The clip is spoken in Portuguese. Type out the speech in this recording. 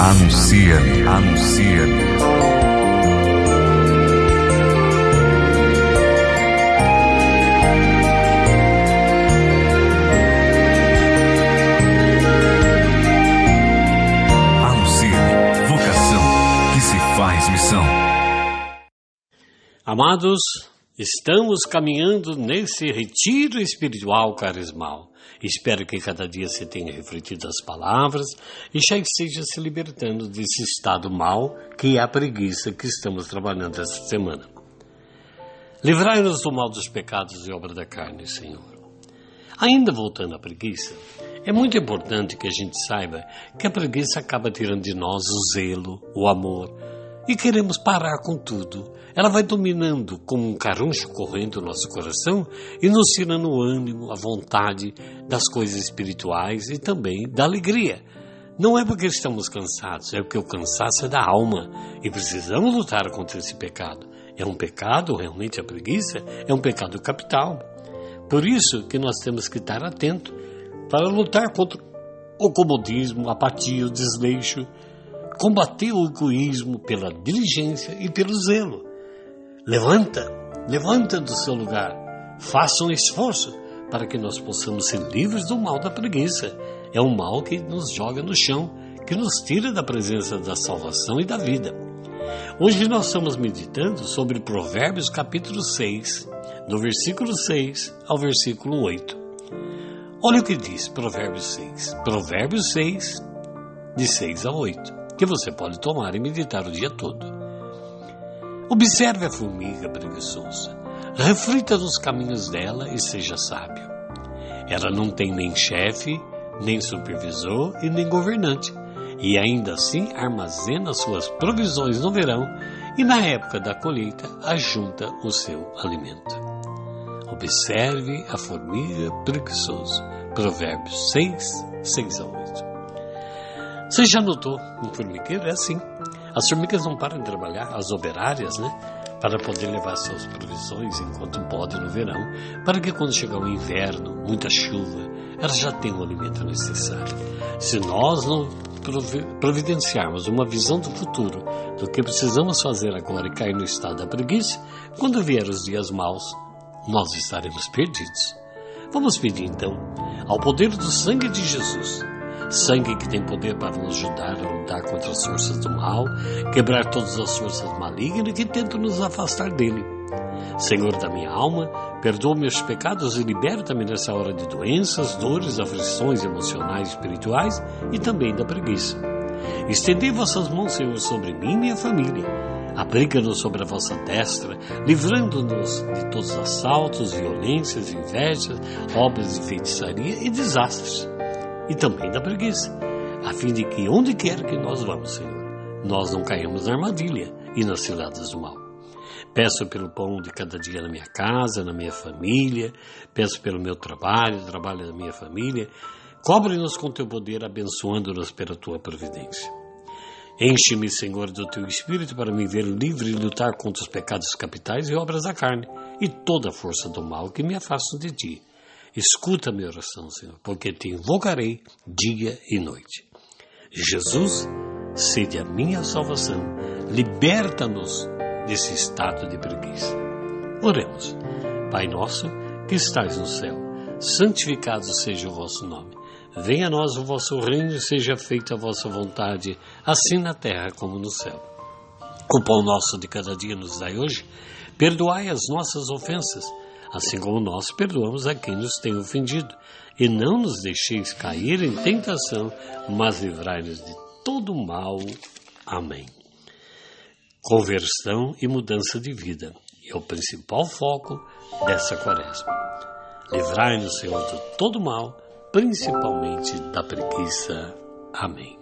Anuncia-me, anuncia-me. Anuncia-me, vocação que se faz missão. Amados, estamos caminhando nesse retiro espiritual carismal. Espero que cada dia você tenha refletido as palavras e já esteja se libertando desse estado mal que é a preguiça que estamos trabalhando esta semana. Livrai-nos do mal dos pecados e obra da carne, Senhor. Ainda voltando à preguiça, é muito importante que a gente saiba que a preguiça acaba tirando de nós o zelo, o amor, e queremos parar com tudo. Ela vai dominando como um caruncho correndo no nosso coração e nos tirando o ânimo, a vontade das coisas espirituais e também da alegria. Não é porque estamos cansados, é porque o cansaço é da alma e precisamos lutar contra esse pecado. É um pecado, realmente a preguiça, é um pecado capital. Por isso que nós temos que estar atento para lutar contra o comodismo, a apatia, o desleixo, combater o egoísmo pela diligência e pelo zelo. Levanta, levanta do seu lugar, faça um esforço para que nós possamos ser livres do mal da preguiça. É um mal que nos joga no chão, que nos tira da presença da salvação e da vida. Hoje nós estamos meditando sobre Provérbios capítulo 6, do versículo 6 ao versículo 8. Olha o que diz Provérbios 6. Provérbios 6, de 6 a 8 que você pode tomar e meditar o dia todo. Observe a formiga preguiçosa. Reflita nos caminhos dela e seja sábio. Ela não tem nem chefe, nem supervisor e nem governante, e ainda assim armazena suas provisões no verão e na época da colheita ajunta o seu alimento. Observe a formiga preguiçosa. Provérbios 6, 6 a 8. Você já notou, um formigueiro é assim. As formigas não param de trabalhar, as operárias, né? Para poder levar suas provisões enquanto podem no verão, para que quando chegar o inverno, muita chuva, elas já tenham o alimento necessário. Se nós não providenciarmos uma visão do futuro, do que precisamos fazer agora e cair no estado da preguiça, quando vier os dias maus, nós estaremos perdidos. Vamos pedir então ao poder do sangue de Jesus sangue que tem poder para nos ajudar a lutar contra as forças do mal, quebrar todas as forças malignas que tentam nos afastar dele. Senhor da minha alma, perdoa meus pecados e liberta-me nessa hora de doenças, dores, aflições emocionais espirituais e também da preguiça. Estendei vossas mãos, Senhor, sobre mim e minha família. Abriga-nos sobre a vossa destra, livrando-nos de todos os assaltos, violências, invejas, obras de feitiçaria e desastres e também da preguiça, a fim de que onde quer que nós vamos, Senhor, nós não caímos na armadilha e nas ciladas do mal. Peço pelo pão de cada dia na minha casa, na minha família, peço pelo meu trabalho, trabalho da minha família. Cobre-nos com teu poder, abençoando-nos pela tua providência. Enche-me, Senhor, do teu espírito para me ver livre e lutar contra os pecados capitais e obras da carne e toda a força do mal que me afastam de ti Escuta minha oração, Senhor, porque te invocarei dia e noite. Jesus, sede a minha salvação, liberta-nos desse estado de preguiça. Oremos. Pai nosso, que estais no céu, santificado seja o vosso nome. Venha a nós o vosso reino seja feita a vossa vontade, assim na terra como no céu. O pão nosso de cada dia nos dai hoje. Perdoai as nossas ofensas assim como nós perdoamos a quem nos tem ofendido. E não nos deixeis cair em tentação, mas livrai-nos de todo mal. Amém. Conversão e mudança de vida é o principal foco dessa quaresma. Livrai-nos, Senhor, de todo mal, principalmente da preguiça. Amém.